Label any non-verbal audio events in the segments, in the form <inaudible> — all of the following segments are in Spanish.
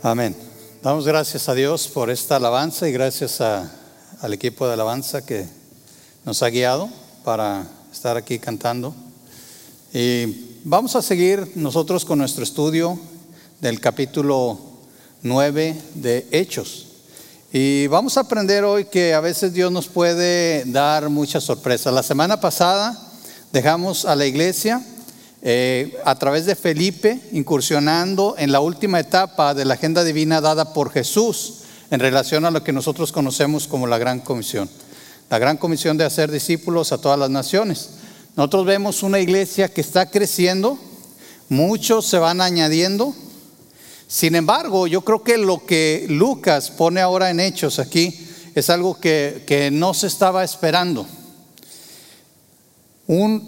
Amén. Damos gracias a Dios por esta alabanza y gracias al equipo de alabanza que nos ha guiado para estar aquí cantando. Y vamos a seguir nosotros con nuestro estudio del capítulo 9 de Hechos. Y vamos a aprender hoy que a veces Dios nos puede dar muchas sorpresas. La semana pasada dejamos a la iglesia eh, a través de Felipe, incursionando en la última etapa de la agenda divina dada por Jesús en relación a lo que nosotros conocemos como la Gran Comisión. La Gran Comisión de hacer discípulos a todas las naciones. Nosotros vemos una iglesia que está creciendo, muchos se van añadiendo. Sin embargo, yo creo que lo que Lucas pone ahora en hechos aquí es algo que, que no se estaba esperando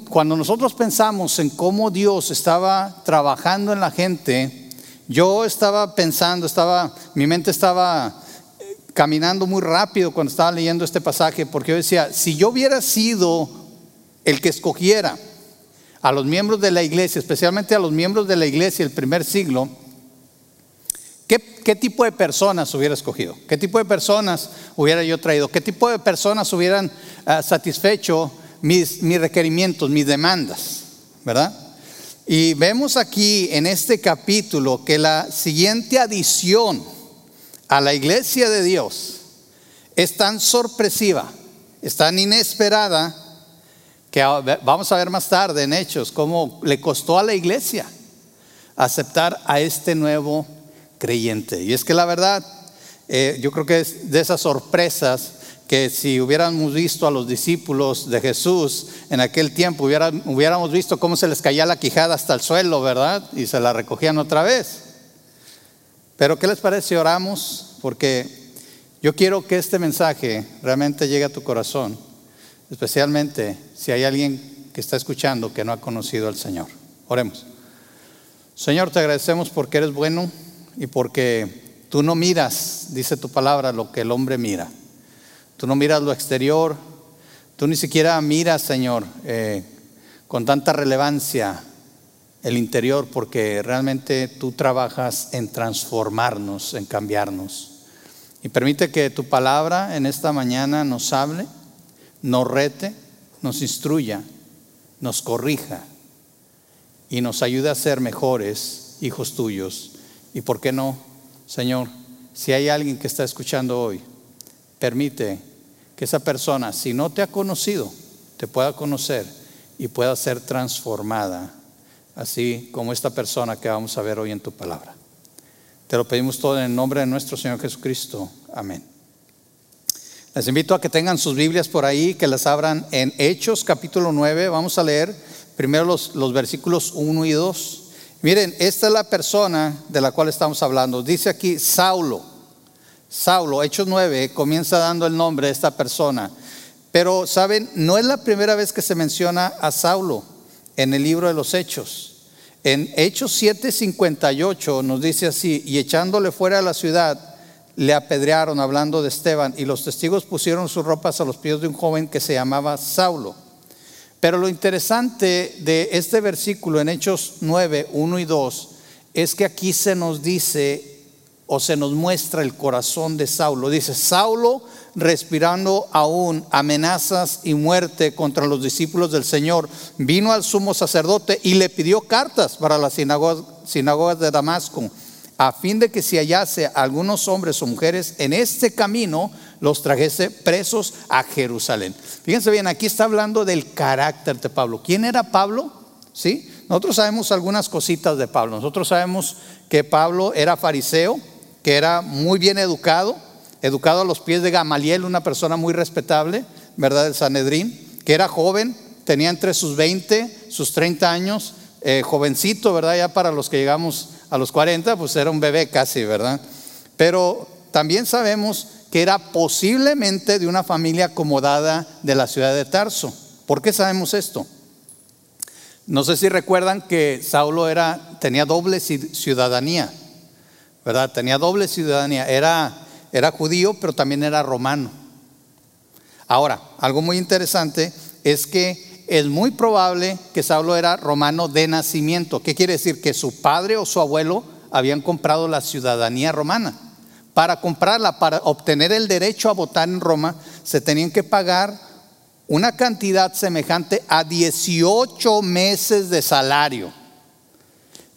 cuando nosotros pensamos en cómo Dios estaba trabajando en la gente, yo estaba pensando, estaba, mi mente estaba eh, caminando muy rápido cuando estaba leyendo este pasaje, porque yo decía, si yo hubiera sido el que escogiera a los miembros de la iglesia, especialmente a los miembros de la iglesia del primer siglo, ¿qué, tipo de personas hubiera escogido? ¿Qué tipo de personas hubiera yo traído? ¿Qué tipo de personas hubieran ah, satisfecho mis, requerimientos, mis demandas, ¿verdad? Y vemos aquí en este capítulo que la siguiente adición a la iglesia de Dios es tan sorpresiva, es tan inesperada, que vamos a ver más tarde en Hechos cómo le costó a la iglesia aceptar a este nuevo creyente. Y es que la verdad, eh, yo creo que es de esas sorpresas que si hubiéramos visto a los discípulos de Jesús en aquel tiempo, hubiéramos visto cómo se les caía la quijada hasta el suelo, ¿verdad? Y se la recogían otra vez. Pero ¿qué les parece oramos? Porque yo quiero que este mensaje realmente llegue a tu corazón, especialmente si hay alguien que está escuchando que no ha conocido al Señor. Oremos. Señor, te agradecemos porque eres bueno y porque tú no miras, dice tu palabra, lo que el hombre mira. Tú no miras lo exterior, tú ni siquiera miras, Señor, eh, con tanta relevancia el interior, porque realmente tú trabajas en transformarnos, en cambiarnos. Y permite que tu palabra en esta mañana nos hable, nos rete, nos instruya, nos corrija y nos ayude a ser mejores hijos tuyos. Y por qué no, Señor, si hay alguien que está escuchando hoy, permite que esa persona, si no te ha conocido, te pueda conocer y pueda ser transformada, así como esta persona que vamos a ver hoy en tu palabra. Te lo pedimos todo en el nombre de nuestro Señor Jesucristo. Amén. Les invito a que tengan sus Biblias por ahí, que las abran en Hechos capítulo 9. Vamos a leer primero los, los versículos 1 y 2. Miren, esta es la persona de la cual estamos hablando. Dice aquí Saulo. Saulo, Hechos 9, comienza dando el nombre de esta persona. Pero, ¿saben? No es la primera vez que se menciona a Saulo en el libro de los Hechos. En Hechos 7:58 nos dice así, y echándole fuera de la ciudad, le apedrearon hablando de Esteban, y los testigos pusieron sus ropas a los pies de un joven que se llamaba Saulo. Pero lo interesante de este versículo en Hechos 9, 1 y 2, es que aquí se nos dice o se nos muestra el corazón de Saulo. Dice, Saulo respirando aún amenazas y muerte contra los discípulos del Señor, vino al sumo sacerdote y le pidió cartas para las sinagogas, de Damasco, a fin de que si hallase algunos hombres o mujeres en este camino, los trajese presos a Jerusalén. Fíjense bien, aquí está hablando del carácter de Pablo. ¿Quién era Pablo? ¿Sí? Nosotros sabemos algunas cositas de Pablo. Nosotros sabemos que Pablo era fariseo, que era muy bien educado, educado a los pies de Gamaliel, una persona muy respetable, ¿verdad? El Sanedrín, que era joven, tenía entre sus 20, sus 30 años, eh, jovencito, ¿verdad? Ya para los que llegamos a los 40, pues era un bebé casi, ¿verdad? Pero también sabemos que era posiblemente de una familia acomodada de la ciudad de Tarso. ¿Por qué sabemos esto? No sé si recuerdan que Saulo era, tenía doble ciudadanía. ¿Verdad? Tenía doble ciudadanía, era, era judío, pero también era romano. Ahora, algo muy interesante es que es muy probable que Saulo era romano de nacimiento. ¿Qué quiere decir? Que su padre o su abuelo habían comprado la ciudadanía romana. Para comprarla, para obtener el derecho a votar en Roma, se tenían que pagar una cantidad semejante a 18 meses de salario.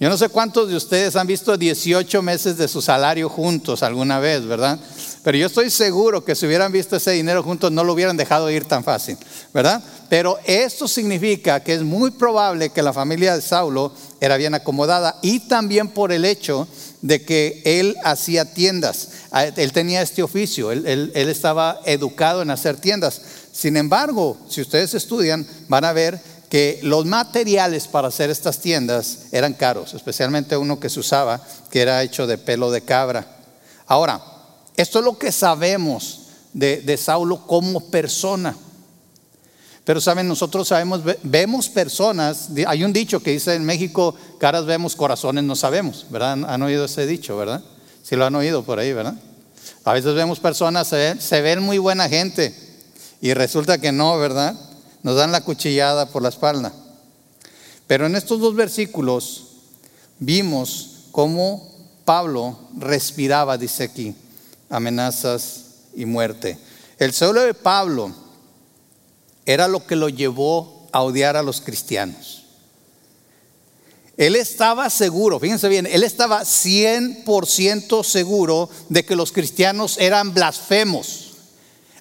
Yo no sé cuántos de ustedes han visto 18 meses de su salario juntos alguna vez, ¿verdad? Pero yo estoy seguro que si hubieran visto ese dinero juntos no lo hubieran dejado ir tan fácil, ¿verdad? Pero esto significa que es muy probable que la familia de Saulo era bien acomodada y también por el hecho de que él hacía tiendas. Él tenía este oficio, él, estaba educado en hacer tiendas. Sin embargo, si ustedes estudian, van a ver que los materiales para hacer estas tiendas eran caros, especialmente uno que se usaba, que era hecho de pelo de cabra. Ahora, esto es lo que sabemos de, Saulo como persona. Pero saben, nosotros sabemos, vemos personas, hay un dicho que dice en México, caras vemos, corazones no sabemos, ¿verdad? Han oído ese dicho, ¿verdad? Si lo han oído por ahí, ¿verdad? A veces vemos personas, se ven, muy buena gente y resulta que no, ¿verdad? Nos dan la cuchillada por la espalda. Pero en estos dos versículos vimos cómo Pablo respiraba, dice aquí, amenazas y muerte. El suelo de Pablo era lo que lo llevó a odiar a los cristianos. Él estaba seguro, fíjense bien, él estaba 100% seguro de que los cristianos eran blasfemos.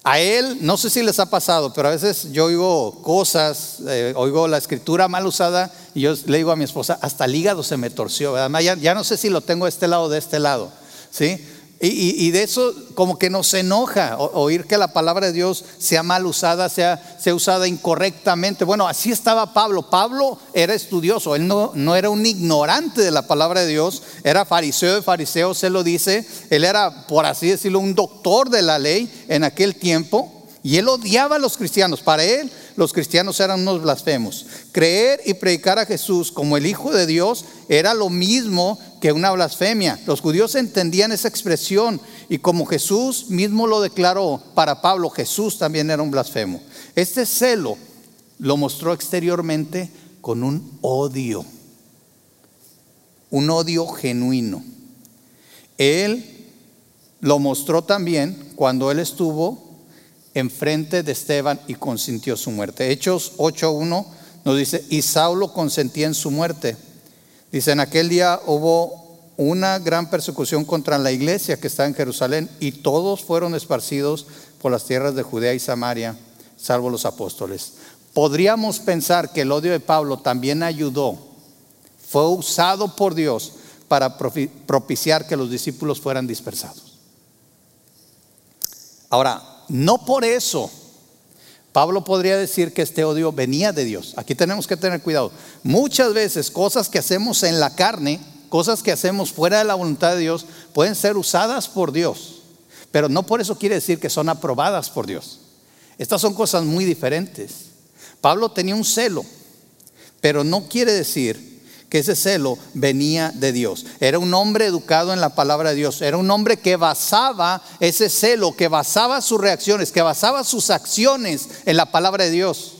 A él, no sé si les ha pasado, pero a veces yo oigo cosas, eh, oigo la escritura mal usada y yo le digo a mi esposa, hasta el hígado se me torció, ya, ya, no sé si lo tengo de este lado o de este lado, ¿sí? Y, de eso como que nos enoja oír que la palabra de Dios sea mal usada, sea, sea, usada incorrectamente. Bueno, así estaba Pablo. Pablo era estudioso, él no, no era un ignorante de la palabra de Dios, era fariseo de fariseos, se lo dice. Él era, por así decirlo, un doctor de la ley en aquel tiempo. Y él odiaba a los cristianos. Para él los cristianos eran unos blasfemos. Creer y predicar a Jesús como el Hijo de Dios era lo mismo que una blasfemia. Los judíos entendían esa expresión y como Jesús mismo lo declaró para Pablo, Jesús también era un blasfemo. Este celo lo mostró exteriormente con un odio, un odio genuino. Él lo mostró también cuando él estuvo enfrente de Esteban y consintió su muerte. Hechos 8.1 nos dice, y Saulo consentía en su muerte. Dice, en aquel día hubo una gran persecución contra la iglesia que está en Jerusalén y todos fueron esparcidos por las tierras de Judea y Samaria, salvo los apóstoles. Podríamos pensar que el odio de Pablo también ayudó, fue usado por Dios para propiciar que los discípulos fueran dispersados. Ahora, no por eso Pablo podría decir que este odio venía de Dios. Aquí tenemos que tener cuidado. Muchas veces cosas que hacemos en la carne, cosas que hacemos fuera de la voluntad de Dios, pueden ser usadas por Dios. Pero no por eso quiere decir que son aprobadas por Dios. Estas son cosas muy diferentes. Pablo tenía un celo, pero no quiere decir que ese celo venía de Dios. Era un hombre educado en la palabra de Dios. Era un hombre que basaba ese celo, que basaba sus reacciones, que basaba sus acciones en la palabra de Dios.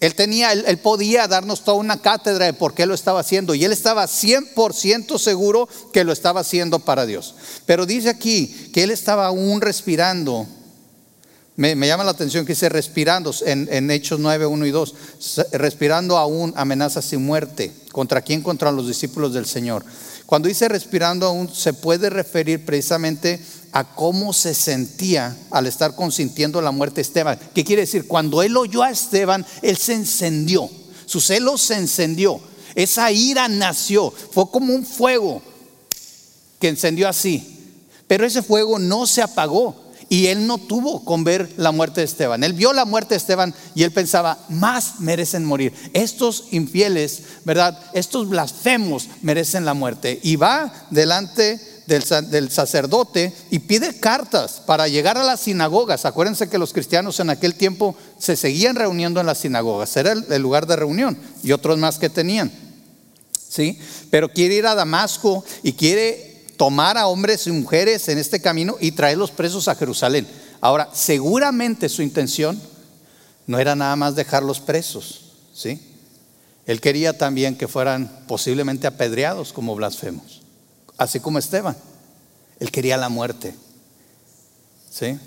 Él tenía, él, podía darnos toda una cátedra de por qué lo estaba haciendo y él estaba 100% seguro que lo estaba haciendo para Dios. Pero dice aquí que él estaba aún respirando me, llama la atención que dice respirando en, Hechos 9, 1 y 2, respirando aún amenazas y muerte. ¿Contra quién? Contra los discípulos del Señor. Cuando dice respirando aún, se puede referir precisamente a cómo se sentía al estar consintiendo la muerte de Esteban. ¿Qué quiere decir? Cuando él oyó a Esteban, él se encendió. Su celo se encendió. Esa ira nació. Fue como un fuego que encendió así. Pero ese fuego no se apagó y él no tuvo con ver la muerte de Esteban. Él vio la muerte de Esteban y él pensaba, más merecen morir. Estos infieles, ¿verdad? Estos blasfemos merecen la muerte. Y va delante del, sacerdote y pide cartas para llegar a las sinagogas. Acuérdense que los cristianos en aquel tiempo se seguían reuniendo en las sinagogas. Era el, lugar de reunión y otros más que tenían. ¿Sí? Pero quiere ir a Damasco y quiere tomar a hombres y mujeres en este camino y traerlos presos a Jerusalén. Ahora, seguramente su intención no era nada más dejarlos presos, ¿sí? Él quería también que fueran posiblemente apedreados como blasfemos, así como Esteban. Él quería la muerte. ¿Sí?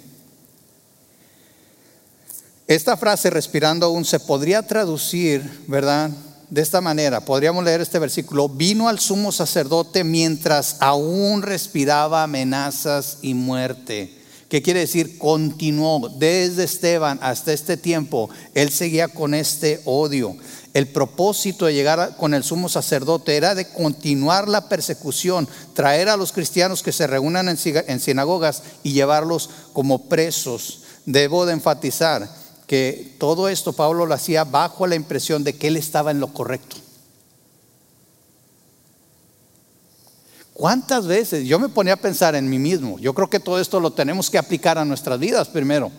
Esta frase, respirando aún, se podría traducir, ¿verdad? De esta manera, podríamos leer este versículo, vino al sumo sacerdote mientras aún respiraba amenazas y muerte. ¿Qué quiere decir? Continuó desde Esteban hasta este tiempo. Él seguía con este odio. El propósito de llegar con el sumo sacerdote era de continuar la persecución, traer a los cristianos que se reúnan en sinagogas y llevarlos como presos. Debo de enfatizar que todo esto Pablo lo hacía bajo la impresión de que él estaba en lo correcto. ¿Cuántas veces? Yo me ponía a pensar en mí mismo. Yo creo que todo esto lo tenemos que aplicar a nuestras vidas primero.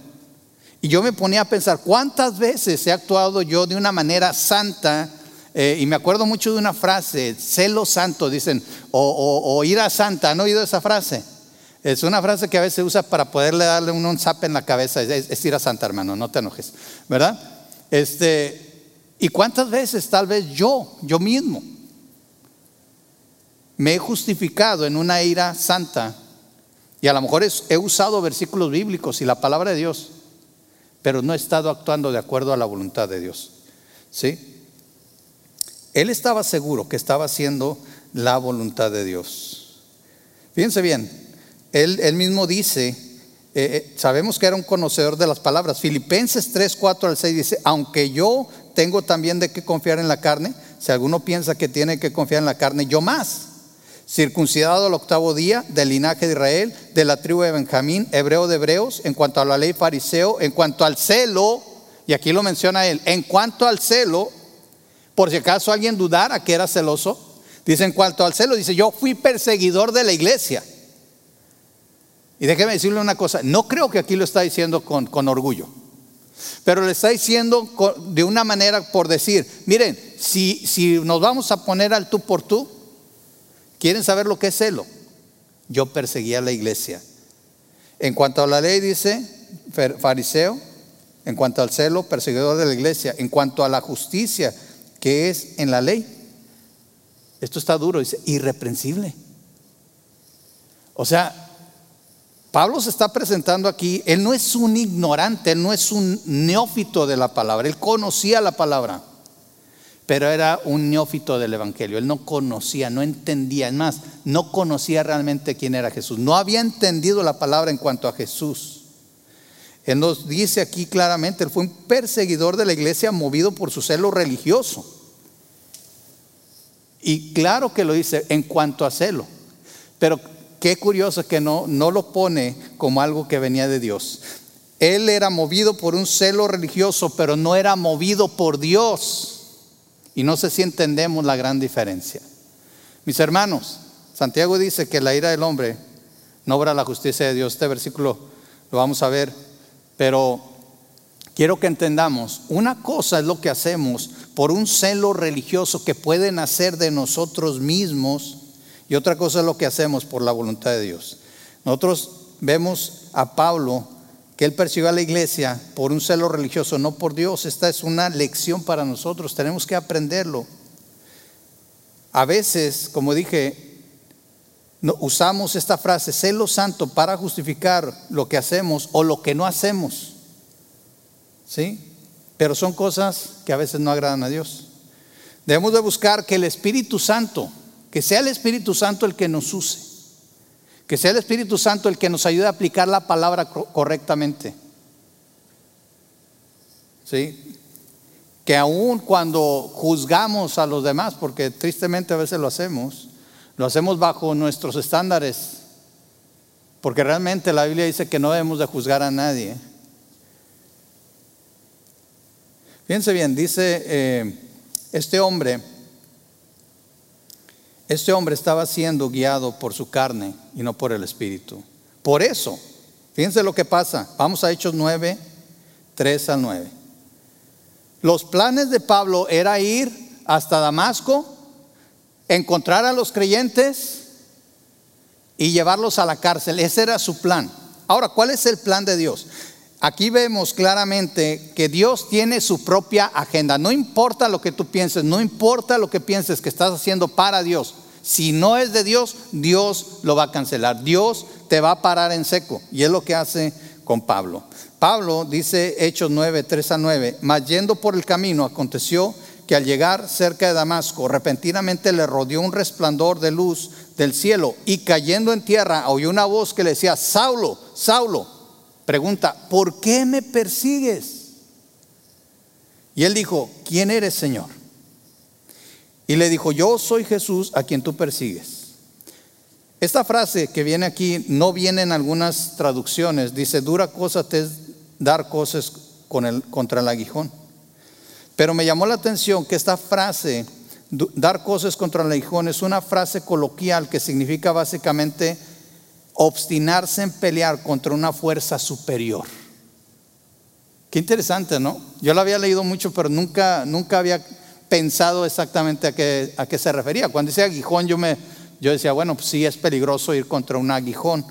Y yo me ponía a pensar, ¿cuántas veces he actuado yo de una manera santa? Eh, y me acuerdo mucho de una frase, celo santo, dicen, o, o, ira santa. ¿Han oído esa frase? Es una frase que a veces se usa para poderle darle un, zap en la cabeza. Es, es, ira santa, hermano, no te enojes. ¿Verdad? Este, ¿Y cuántas veces tal vez yo, yo mismo, me he justificado en una ira santa y a lo mejor he usado versículos bíblicos y la palabra de Dios, pero no he estado actuando de acuerdo a la voluntad de Dios. ¿Sí? Él estaba seguro que estaba haciendo la voluntad de Dios. Fíjense bien, él, mismo dice, eh, eh, sabemos que era un conocedor de las palabras. Filipenses 3, 4 al 6 dice, aunque yo tengo también de qué confiar en la carne, si alguno piensa que tiene que confiar en la carne, yo más circuncidado al octavo día del linaje de Israel, de la tribu de Benjamín, hebreo de hebreos, en cuanto a la ley fariseo, en cuanto al celo, y aquí lo menciona él, en cuanto al celo, por si acaso alguien dudara que era celoso, dice en cuanto al celo, dice yo fui perseguidor de la iglesia. Y déjeme decirle una cosa, no creo que aquí lo está diciendo con, con orgullo, pero le está diciendo de una manera por decir, miren, si, si nos vamos a poner al tú por tú, ¿Quieren saber lo que es celo? Yo perseguía a la iglesia. En cuanto a la ley, dice fariseo. En cuanto al celo, perseguidor de la iglesia. En cuanto a la justicia, que es en la ley. Esto está duro, dice, irreprensible. O sea, Pablo se está presentando aquí, él no es un ignorante, él no es un neófito de la palabra, él conocía la palabra pero era un neófito del Evangelio. Él no conocía, no entendía, es más, no conocía realmente quién era Jesús. No había entendido la palabra en cuanto a Jesús. Él nos dice aquí claramente, él fue un perseguidor de la iglesia movido por su celo religioso. Y claro que lo dice en cuanto a celo, pero qué curioso que no, no lo pone como algo que venía de Dios. Él era movido por un celo religioso, pero no era movido por Dios. Y no sé si entendemos la gran diferencia. Mis hermanos, Santiago dice que la ira del hombre no obra la justicia de Dios. Este versículo lo vamos a ver, pero quiero que entendamos, una cosa es lo que hacemos por un celo religioso que puede nacer de nosotros mismos y otra cosa es lo que hacemos por la voluntad de Dios. Nosotros vemos a Pablo que él persiguió a la iglesia por un celo religioso, no por Dios. Esta es una lección para nosotros, tenemos que aprenderlo. A veces, como dije, usamos esta frase, celo santo, para justificar lo que hacemos o lo que no hacemos. ¿Sí? Pero son cosas que a veces no agradan a Dios. Debemos de buscar que el Espíritu Santo, que sea el Espíritu Santo el que nos use. Que sea el Espíritu Santo el que nos ayude a aplicar la palabra correctamente. ¿Sí? Que aun cuando juzgamos a los demás, porque tristemente a veces lo hacemos, lo hacemos bajo nuestros estándares, porque realmente la Biblia dice que no debemos de juzgar a nadie. Fíjense bien, dice eh, este hombre, este hombre estaba siendo guiado por su carne y no por el Espíritu. Por eso, fíjense lo que pasa. Vamos a Hechos 9, 3 al 9. Los planes de Pablo era ir hasta Damasco, encontrar a los creyentes y llevarlos a la cárcel. Ese era su plan. Ahora, ¿cuál es el plan de Dios? aquí vemos claramente que Dios tiene su propia agenda. No importa lo que tú pienses, no importa lo que pienses que estás haciendo para Dios. Si no es de Dios, Dios lo va a cancelar. Dios te va a parar en seco. Y es lo que hace con Pablo. Pablo dice Hechos 9, 3 a 9, mas yendo por el camino aconteció que al llegar cerca de Damasco, repentinamente le rodeó un resplandor de luz del cielo y cayendo en tierra oyó una voz que le decía, Saulo, Saulo, pregunta, ¿por qué me persigues? Y él dijo, ¿quién eres, Señor? Y le dijo, yo soy Jesús a quien tú persigues. Esta frase que viene aquí no viene en algunas traducciones, dice, dura cosa te es dar cosas con el, contra el aguijón. Pero me llamó la atención que esta frase, dar cosas contra el aguijón, es una frase coloquial que significa básicamente obstinarse en pelear contra una fuerza superior. Qué interesante, ¿no? Yo lo había leído mucho, pero nunca, nunca había pensado exactamente a qué, a qué se refería. Cuando dice aguijón, yo, me, yo decía, bueno, pues sí es peligroso ir contra un aguijón.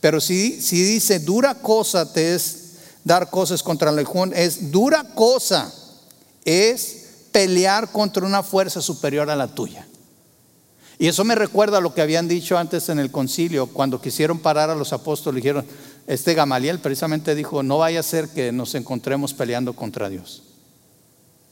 Pero si, si dice, dura cosa te es dar cosas contra el aguijón, es dura cosa es pelear contra una fuerza superior a la tuya. Y eso me recuerda a lo que habían dicho antes en el concilio, cuando quisieron parar a los apóstoles, dijeron, este Gamaliel precisamente dijo, no vaya a ser que nos encontremos peleando contra Dios.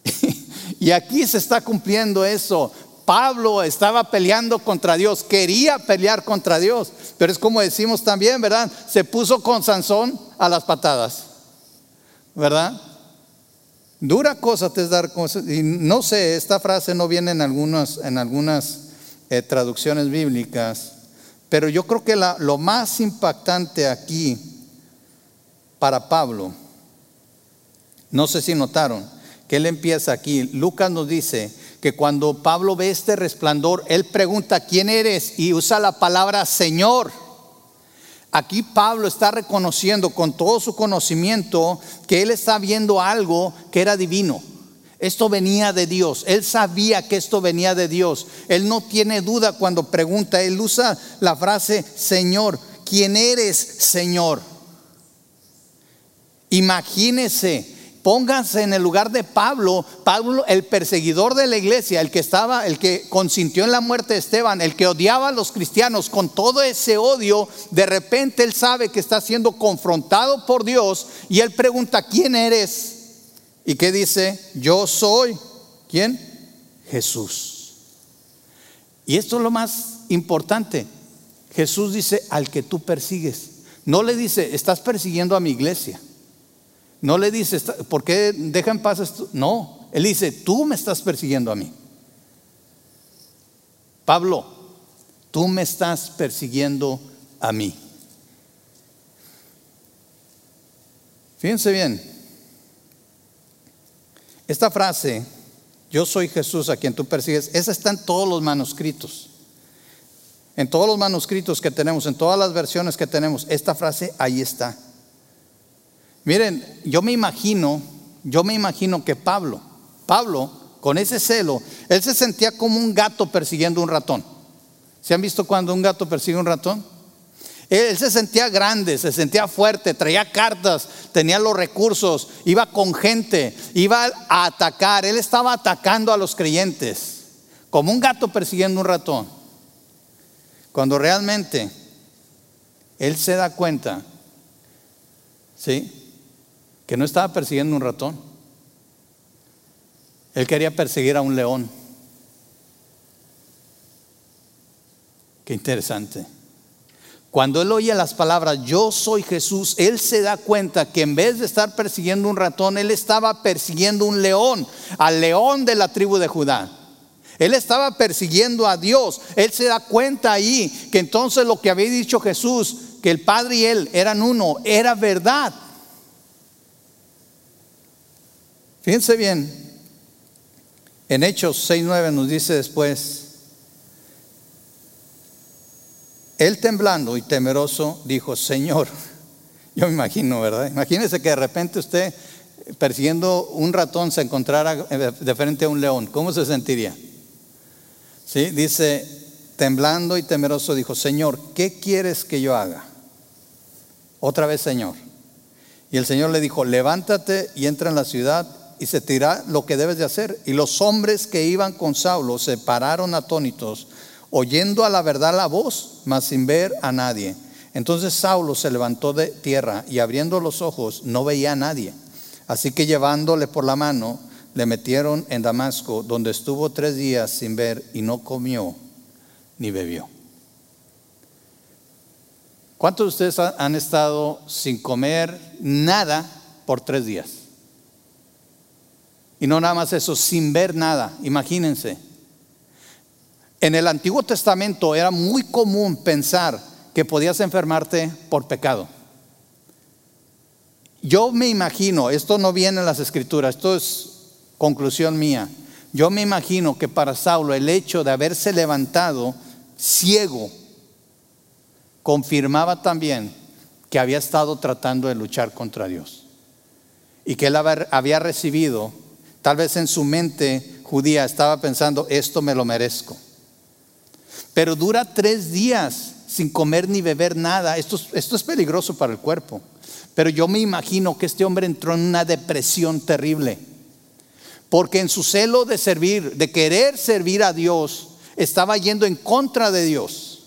<laughs> y aquí se está cumpliendo eso. Pablo estaba peleando contra Dios, quería pelear contra Dios, pero es como decimos también, ¿verdad? Se puso con Sansón a las patadas, ¿verdad? Dura cosa te es dar cosas. Y no sé, esta frase no viene en algunas, en algunas eh, traducciones bíblicas, pero yo creo que lo más impactante aquí para Pablo, no sé si notaron, que él empieza aquí. Lucas nos dice que cuando Pablo ve este resplandor, él pregunta, ¿quién eres? Y usa la palabra Señor. Aquí Pablo está reconociendo con todo su conocimiento que él está viendo algo que era divino. Esto venía de Dios. Él sabía que esto venía de Dios. Él no tiene duda cuando pregunta. Él usa la frase, Señor, ¿quién eres, Señor? Imagínese Pónganse en el lugar de Pablo, Pablo, el perseguidor de la iglesia, el que estaba, el que consintió en la muerte de Esteban, el que odiaba a los cristianos con todo ese odio, de repente él sabe que está siendo confrontado por Dios y él pregunta, ¿quién eres? ¿Y qué dice? Yo soy. ¿Quién? Jesús. Y esto es lo más importante. Jesús dice, al que tú persigues. No le dice, estás persiguiendo a mi iglesia. No le dice, ¿por qué deja en paz? No, él dice, tú me estás persiguiendo a mí. Pablo, tú me estás persiguiendo a mí. Fíjense bien, esta frase, yo soy Jesús a quien tú persigues, esa está en todos los manuscritos. En todos los manuscritos que tenemos, en todas las versiones que tenemos, esta frase ahí está. Miren, yo me imagino, yo me imagino que Pablo, Pablo, con ese celo, él se sentía como un gato persiguiendo un ratón. ¿Se han visto cuando un gato persigue un ratón? Él, se sentía grande, se sentía fuerte, traía cartas, tenía los recursos, iba con gente, iba a atacar. Él estaba atacando a los creyentes, como un gato persiguiendo un ratón. Cuando realmente él se da cuenta, ¿sí? Que no estaba persiguiendo un ratón. Él quería perseguir a un león. Qué interesante. Cuando él oye las palabras, yo soy Jesús, él se da cuenta que en vez de estar persiguiendo un ratón, él estaba persiguiendo un león, al león de la tribu de Judá. Él estaba persiguiendo a Dios. Él se da cuenta ahí que entonces lo que había dicho Jesús, que el Padre y él eran uno, era verdad. Fíjense bien, en Hechos 6.9 nos dice después, él temblando y temeroso dijo, Señor, <laughs> yo me imagino, ¿verdad? Imagínese que de repente usted persiguiendo un ratón se encontrara de frente a un león, ¿cómo se sentiría? ¿Sí? Dice, temblando y temeroso dijo, Señor, ¿qué quieres que yo haga? Otra vez, Señor. Y el Señor le dijo, levántate y entra en la ciudad y se te dirá lo que debes de hacer. Y los hombres que iban con Saulo se pararon atónitos, oyendo a la verdad la voz, mas sin ver a nadie. Entonces Saulo se levantó de tierra y abriendo los ojos no veía a nadie. Así que llevándole por la mano, le metieron en Damasco, donde estuvo tres días sin ver y no comió ni bebió. ¿Cuántos de ustedes han estado sin comer nada por tres días? Y no nada más eso, sin ver nada, imagínense. En el Antiguo Testamento era muy común pensar que podías enfermarte por pecado. Yo me imagino, esto no viene en las escrituras, esto es conclusión mía, yo me imagino que para Saulo el hecho de haberse levantado ciego confirmaba también que había estado tratando de luchar contra Dios y que él había recibido, tal vez en su mente judía estaba pensando, esto me lo merezco. Pero dura tres días sin comer ni beber nada. Esto, esto es peligroso para el cuerpo. Pero yo me imagino que este hombre entró en una depresión terrible. Porque en su celo de servir, de querer servir a Dios, estaba yendo en contra de Dios.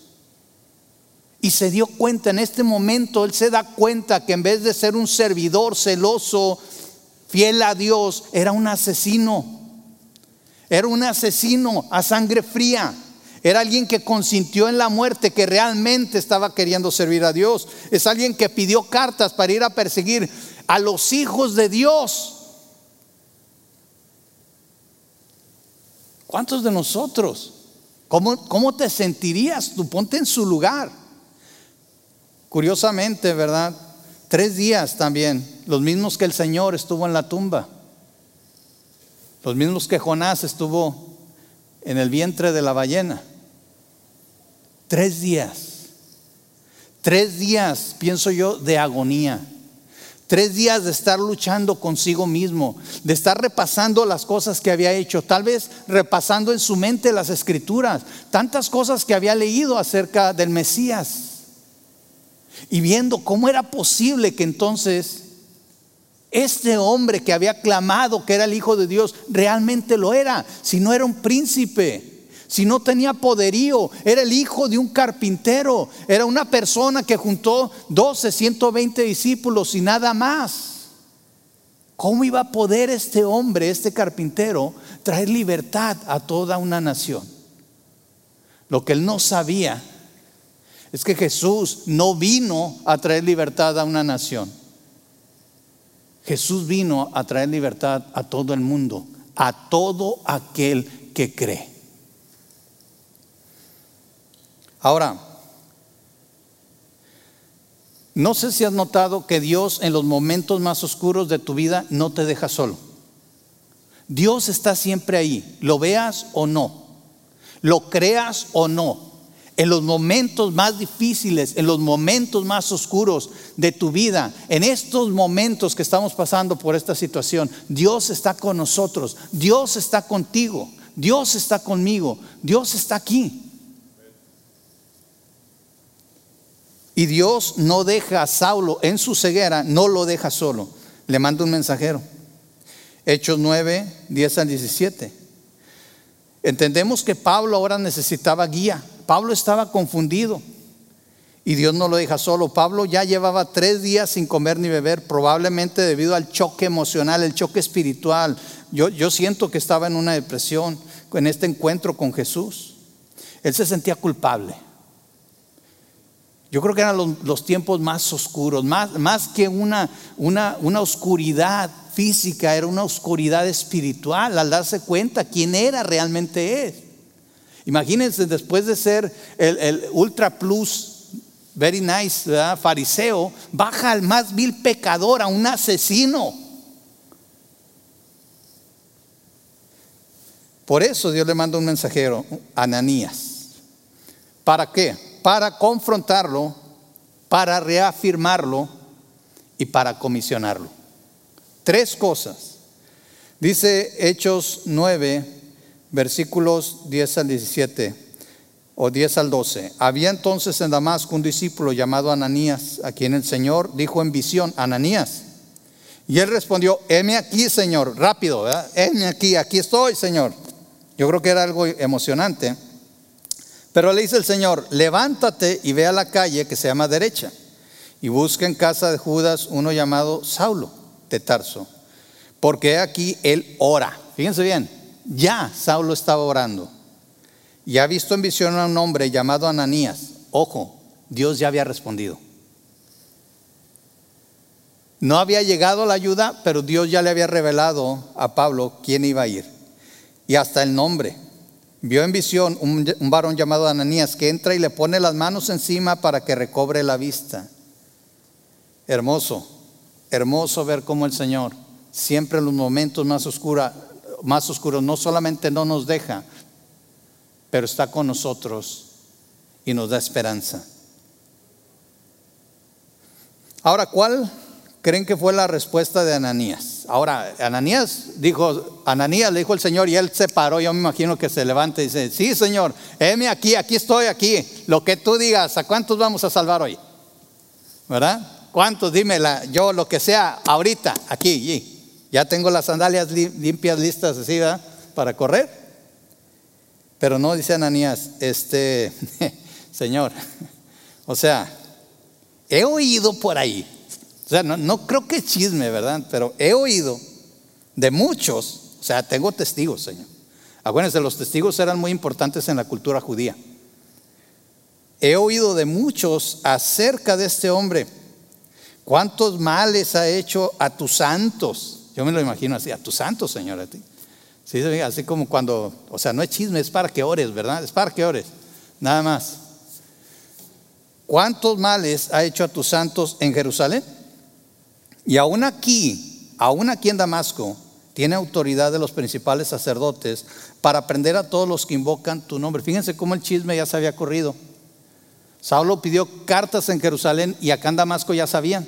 Y se dio cuenta, en este momento él se da cuenta que en vez de ser un servidor celoso, fiel a Dios, era un asesino. Era un asesino a sangre fría. Era alguien que consintió en la muerte, que realmente estaba queriendo servir a Dios. Es alguien que pidió cartas para ir a perseguir a los hijos de Dios. ¿Cuántos de nosotros? ¿Cómo, cómo te sentirías? Tú ponte en su lugar. Curiosamente, ¿verdad? Tres días también, los mismos que el Señor estuvo en la tumba, los mismos que Jonás estuvo en el vientre de la ballena. Tres días, tres días, pienso yo, de agonía. Tres días de estar luchando consigo mismo, de estar repasando las cosas que había hecho, tal vez repasando en su mente las escrituras, tantas cosas que había leído acerca del Mesías y viendo cómo era posible que entonces este hombre que había clamado que era el Hijo de Dios realmente lo era, si no era un príncipe, si no tenía poderío, era el hijo de un carpintero, era una persona que juntó 12, 120 discípulos y nada más. ¿Cómo iba a poder este hombre, este carpintero, traer libertad a toda una nación? Lo que él no sabía es que Jesús no vino a traer libertad a una nación. Jesús vino a traer libertad a todo el mundo, a todo aquel que cree. Ahora, no sé si has notado que Dios en los momentos más oscuros de tu vida no te deja solo. Dios está siempre ahí, lo veas o no, lo creas o no en los momentos más difíciles, en los momentos más oscuros de tu vida, en estos momentos que estamos pasando por esta situación, Dios está con nosotros, Dios está contigo, Dios está conmigo, Dios está aquí. Y Dios no deja a Saulo en su ceguera, no lo deja solo, le manda un mensajero. Hechos 9, 10 al 17. Entendemos que Pablo ahora necesitaba guía Pablo estaba confundido y Dios no lo deja solo. Pablo ya llevaba tres días sin comer ni beber, probablemente debido al choque emocional, el choque espiritual. Yo, yo siento que estaba en una depresión en este encuentro con Jesús. Él se sentía culpable. Yo creo que eran los, tiempos más oscuros, más, más que una, una, una oscuridad física, era una oscuridad espiritual al darse cuenta quién era realmente él. Imagínense, después de ser el, ultra plus, very nice, fariseo, baja al más vil pecador, a un asesino. Por eso Dios le manda un mensajero, Ananías. ¿Para qué? Para confrontarlo, para reafirmarlo y para comisionarlo. Tres cosas. Dice Hechos 9, versículos 10 al 17 o 10 al 12. Había entonces en Damasco un discípulo llamado Ananías, a quien el Señor dijo en visión, Ananías, Y él respondió, heme aquí, Señor, rápido, ¿verdad? Heme aquí, aquí estoy, Señor. Yo creo que era algo emocionante. Pero le dice el Señor, levántate y ve a la calle que se llama derecha y busca en casa de Judas uno llamado Saulo de Tarso, porque aquí él ora. Fíjense bien, ya Saulo estaba orando y ha visto en visión a un hombre llamado Ananías. Ojo, Dios ya había respondido. No había llegado la ayuda, pero Dios ya le había revelado a Pablo quién iba a ir. Y hasta el nombre. Vio en visión un, varón llamado Ananías que entra y le pone las manos encima para que recobre la vista. Hermoso, hermoso ver cómo el Señor, siempre en los momentos más, más oscuros, no solamente no nos deja, pero está con nosotros y nos da esperanza. Ahora, ¿cuál creen que fue la respuesta de Ananías? Ahora, Ananías dijo, Ananías le dijo el Señor y él se paró, yo me imagino que se levanta y dice, sí Señor, heme aquí, aquí estoy, aquí, lo que tú digas, ¿a cuántos vamos a salvar hoy? ¿Verdad? ¿Cuántos? Dímela, yo lo que sea, ahorita, aquí, ya tengo las sandalias limpias, listas así, ¿verdad? Para correr. Pero no dice Ananías, este, <laughs> Señor, <laughs> o sea, he oído por ahí o sea, no, creo que chisme, ¿verdad? Pero he oído de muchos, o sea, tengo testigos, Señor. Acuérdense, los testigos eran muy importantes en la cultura judía. He oído de muchos acerca de este hombre. ¿Cuántos males ha hecho a tus santos? Yo me lo imagino así, a tus santos, Señor, a ti. Sí, así como cuando, o sea, no es chisme, es para que ores, ¿verdad? Es para que ores, nada más. ¿Cuántos males ha hecho a tus santos en Jerusalén? Y aún aquí, aún aquí en Damasco, tiene autoridad de los principales sacerdotes para prender a todos los que invocan tu nombre. Fíjense cómo el chisme ya se había corrido. Saulo pidió cartas en Jerusalén y acá en Damasco ya sabían.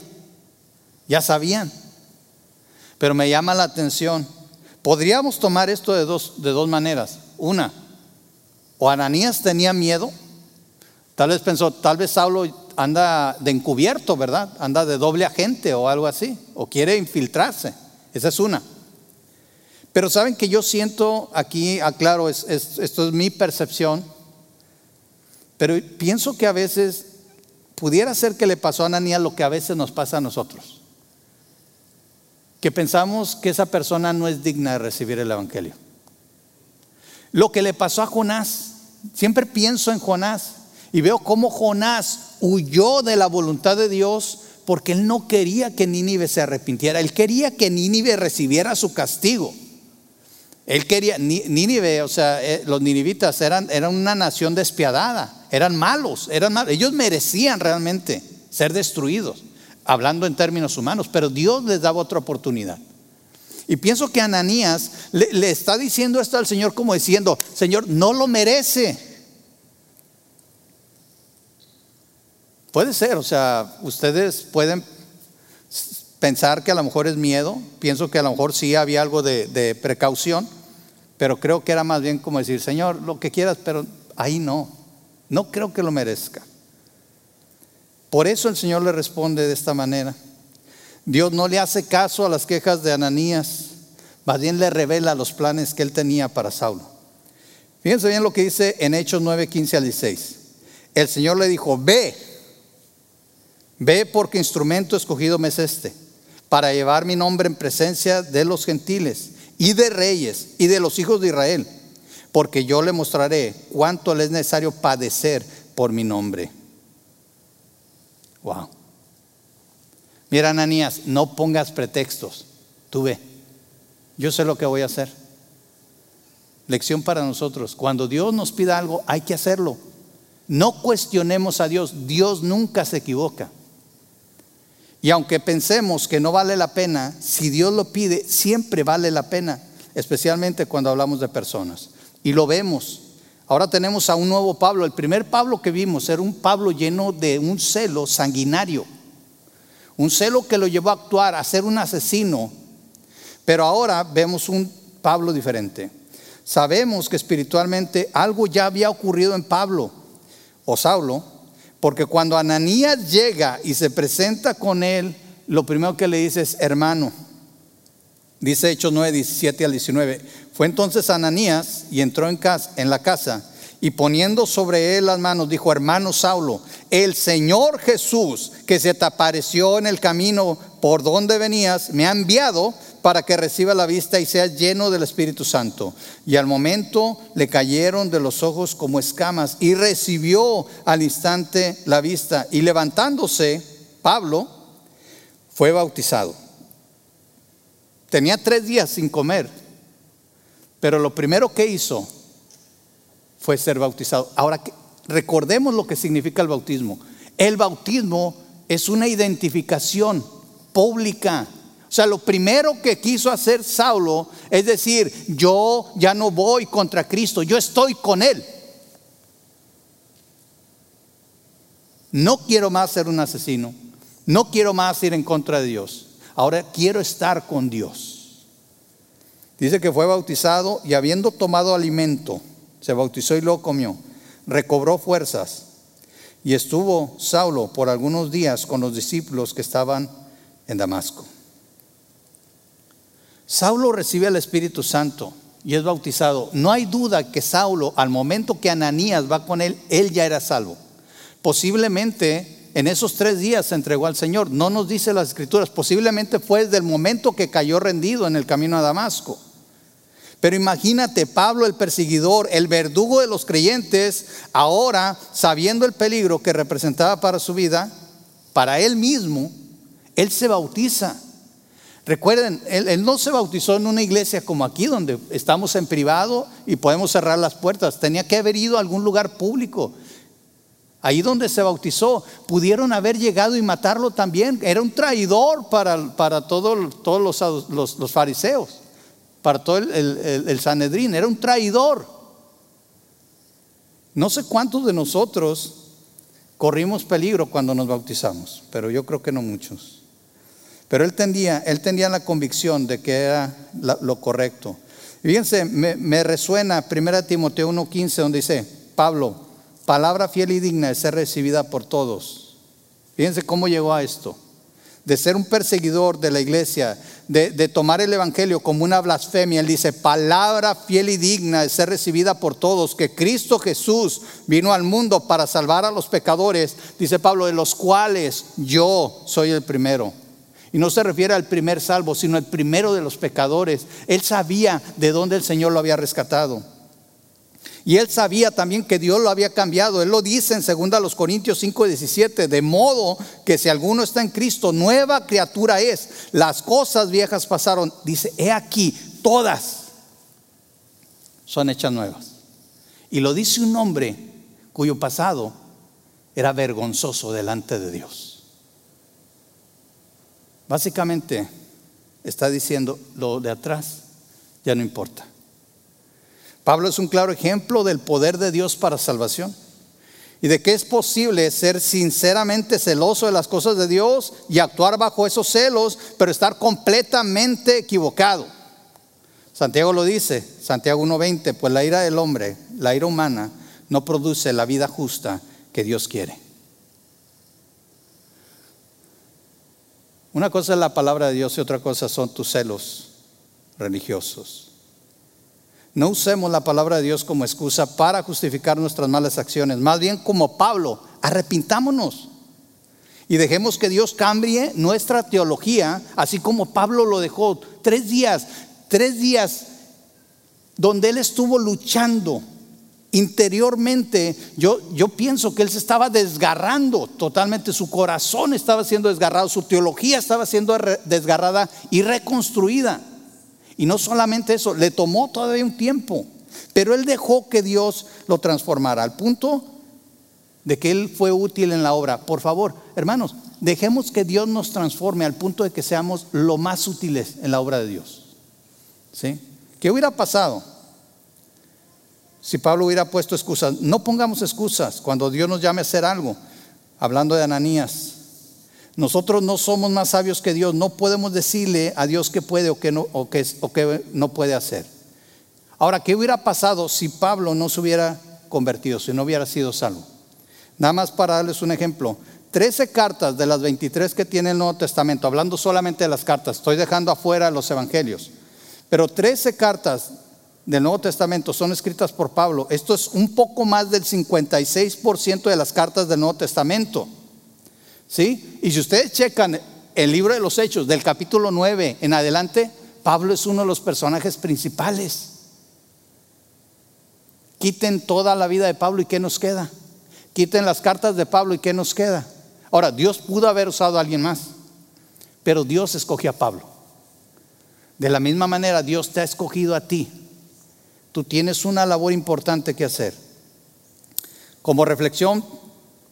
Ya sabían. Pero me llama la atención. Podríamos tomar esto de dos, de dos maneras. Una, o Ananías tenía miedo. Tal vez pensó, tal vez Saulo anda de encubierto, ¿verdad? Anda de doble agente o algo así, o quiere infiltrarse. Esa es una. Pero saben que yo siento aquí, aclaro, esto es mi percepción, pero pienso que a veces pudiera ser que le pasó a Ananías lo que a veces nos pasa a nosotros. Que pensamos que esa persona no es digna de recibir el Evangelio. Lo que le pasó a Jonás, siempre pienso en Jonás y veo cómo Jonás huyó de la voluntad de Dios porque él no quería que Nínive se arrepintiera, él quería que Nínive recibiera su castigo. Él quería, Nínive, o sea, eh, los ninivitas eran, eran una nación despiadada, eran malos, eran malos, ellos merecían realmente ser destruidos, hablando en términos humanos, pero Dios les daba otra oportunidad. Y pienso que Ananías le, está diciendo esto al Señor como diciendo, Señor, no lo merece. Puede ser, o sea, ustedes pueden pensar que a lo mejor es miedo, pienso que a lo mejor sí había algo de, precaución, pero creo que era más bien como decir, Señor, lo que quieras, pero ahí no, no creo que lo merezca. Por eso el Señor le responde de esta manera. Dios no le hace caso a las quejas de Ananías, más bien le revela los planes que él tenía para Saulo. Fíjense bien lo que dice en Hechos 9, 15 al 16. El Señor le dijo, ve Ve porque instrumento escogido me es este, para llevar mi nombre en presencia de los gentiles y de reyes y de los hijos de Israel, porque yo le mostraré cuánto le es necesario padecer por mi nombre. Wow. Mira, Ananías, no pongas pretextos. Tú ve, yo sé lo que voy a hacer. Lección para nosotros. Cuando Dios nos pida algo, hay que hacerlo. No cuestionemos a Dios. Dios nunca se equivoca. Y aunque pensemos que no vale la pena, si Dios lo pide, siempre vale la pena, especialmente cuando hablamos de personas. Y lo vemos. Ahora tenemos a un nuevo Pablo. El primer Pablo que vimos era un Pablo lleno de un celo sanguinario. Un celo que lo llevó a actuar, a ser un asesino. Pero ahora vemos un Pablo diferente. Sabemos que espiritualmente algo ya había ocurrido en Pablo o Saulo porque cuando Ananías llega y se presenta con él, lo primero que le dice es, hermano, Dice Hechos 9, 17 al 19. Fue entonces Ananías y entró en, la casa y poniendo sobre él las manos dijo, hermano Saulo, el Señor Jesús que se te apareció en el camino por donde venías, me ha enviado para que reciba la vista y sea lleno del Espíritu Santo. Y al momento le cayeron de los ojos como escamas y recibió al instante la vista. Y levantándose, Pablo fue bautizado. Tenía tres días sin comer, pero lo primero que hizo fue ser bautizado. Ahora, recordemos lo que significa el bautismo. El bautismo es una identificación pública. O sea, lo primero que quiso hacer Saulo es decir, yo ya no voy contra Cristo, yo estoy con Él. No quiero más ser un asesino, no quiero más ir en contra de Dios. Ahora quiero estar con Dios. Dice que fue bautizado y habiendo tomado alimento, se bautizó y lo comió, recobró fuerzas y estuvo Saulo por algunos días con los discípulos que estaban en Damasco. Saulo recibe al Espíritu Santo y es bautizado. No hay duda que Saulo, al momento que Ananías va con él, él ya era salvo. Posiblemente en esos tres días se entregó al Señor. No nos dice las escrituras. Posiblemente fue desde el momento que cayó rendido en el camino a Damasco. Pero imagínate, Pablo el perseguidor, el verdugo de los creyentes, ahora sabiendo el peligro que representaba para su vida, para él mismo, él se bautiza. Recuerden, él, no se bautizó en una iglesia como aquí, donde estamos en privado y podemos cerrar las puertas. Tenía que haber ido a algún lugar público. Ahí donde se bautizó, pudieron haber llegado y matarlo también. Era un traidor para, para todos los fariseos para todo el, Sanedrín, era un traidor. No sé cuántos de nosotros corrimos peligro cuando nos bautizamos, pero yo creo que no muchos. Pero él tenía, él tenía la convicción de que era lo correcto. Fíjense, me, me resuena 1 Timoteo 1.15 donde dice, Pablo, palabra fiel y digna de ser recibida por todos. Fíjense cómo llegó a esto de ser un perseguidor de la iglesia, de, tomar el Evangelio como una blasfemia. Él dice, palabra fiel y digna de ser recibida por todos, que Cristo Jesús vino al mundo para salvar a los pecadores, dice Pablo, de los cuales yo soy el primero. Y no se refiere al primer salvo, sino el primero de los pecadores. Él sabía de dónde el Señor lo había rescatado. Y él sabía también que Dios lo había cambiado. Él lo dice en 2 Corintios 5, 17. De modo que si alguno está en Cristo, nueva criatura es. Las cosas viejas pasaron. Dice, he aquí, todas son hechas nuevas. Y lo dice un hombre cuyo pasado era vergonzoso delante de Dios. Básicamente está diciendo, lo de atrás ya no importa. Pablo es un claro ejemplo del poder de Dios para salvación y de que es posible ser sinceramente celoso de las cosas de Dios y actuar bajo esos celos, pero estar completamente equivocado. Santiago lo dice, Santiago 1.20, pues la ira del hombre, la ira humana, no produce la vida justa que Dios quiere. Una cosa es la palabra de Dios y otra cosa son tus celos religiosos. No usemos la palabra de Dios como excusa para justificar nuestras malas acciones. Más bien como Pablo, arrepintámonos. Y dejemos que Dios cambie nuestra teología, así como Pablo lo dejó. Tres días, tres días donde él estuvo luchando interiormente. Yo, yo pienso que él se estaba desgarrando totalmente, su corazón estaba siendo desgarrado, su teología estaba siendo desgarrada y reconstruida. Y no solamente eso, le tomó todavía un tiempo, pero él dejó que Dios lo transformara al punto de que él fue útil en la obra. Por favor, hermanos, dejemos que Dios nos transforme al punto de que seamos lo más útiles en la obra de Dios. ¿Sí? ¿Qué hubiera pasado si Pablo hubiera puesto excusas? No pongamos excusas cuando Dios nos llame a hacer algo. Hablando de Ananías, nosotros no somos más sabios que Dios, no podemos decirle a Dios qué puede o qué no, o qué, no puede hacer. Ahora, ¿qué hubiera pasado si Pablo no se hubiera convertido, si no hubiera sido salvo? Nada más para darles un ejemplo. Trece cartas de las 23 que tiene el Nuevo Testamento, hablando solamente de las cartas, estoy dejando afuera los evangelios. Pero 13 cartas del Nuevo Testamento son escritas por Pablo. Esto es un poco más del 56% de las cartas del Nuevo Testamento. ¿Sí? Y si ustedes checan el libro de los Hechos, del capítulo 9 en adelante, Pablo es uno de los personajes principales. Quiten toda la vida de Pablo y ¿qué nos queda? Quiten las cartas de Pablo y ¿qué nos queda? Ahora, Dios pudo haber usado a alguien más, pero Dios escogió a Pablo. De la misma manera, Dios te ha escogido a ti. Tú tienes una labor importante que hacer. Como reflexión,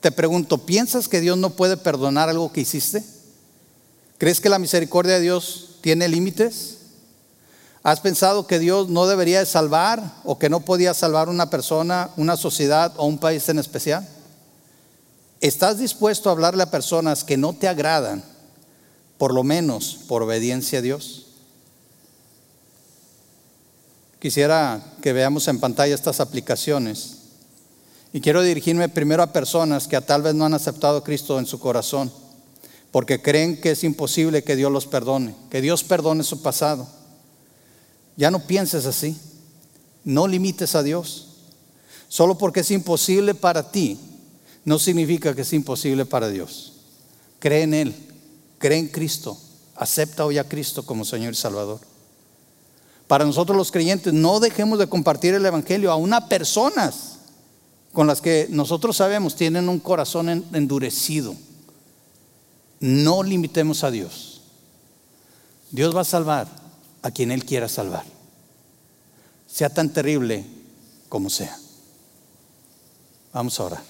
te pregunto, ¿piensas que Dios no puede perdonar algo que hiciste? ¿Crees que la misericordia de Dios tiene límites? ¿Has pensado que Dios no debería de salvar o que no podía salvar una persona, una sociedad o un país en especial? ¿Estás dispuesto a hablarle a personas que no te agradan, por lo menos por obediencia a Dios? Quisiera que veamos en pantalla estas aplicaciones. Y quiero dirigirme primero a personas que tal vez no han aceptado a Cristo en su corazón, porque creen que es imposible que Dios los perdone, que Dios perdone su pasado. Ya no pienses así. No limites a Dios. Solo porque es imposible para ti, no significa que es imposible para Dios. Cree en Él, cree en Cristo, acepta hoy a Cristo como Señor y Salvador. Para nosotros los creyentes, no dejemos de compartir el Evangelio a unas personas con las que nosotros sabemos tienen un corazón endurecido. No limitemos a Dios. Dios va a salvar a quien Él quiera salvar, sea tan terrible como sea. Vamos a orar.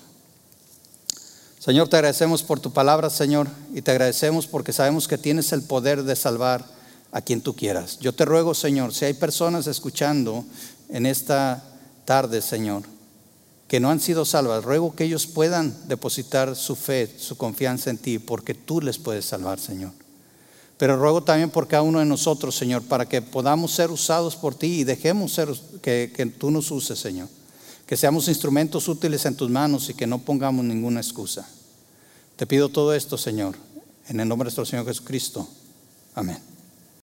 Señor, te agradecemos por tu palabra, Señor, y te agradecemos porque sabemos que tienes el poder de salvar a quien tú quieras. Yo te ruego, Señor, si hay personas escuchando en esta tarde, Señor, que no han sido salvas, ruego que ellos puedan depositar su fe, su confianza en ti, porque tú les puedes salvar, Señor. Pero ruego también por cada uno de nosotros, Señor, para que podamos ser usados por ti y dejemos ser, que, que tú nos uses, Señor. Que seamos instrumentos útiles en tus manos y que no pongamos ninguna excusa. Te pido todo esto, Señor, en el nombre de nuestro Señor Jesucristo. Amén.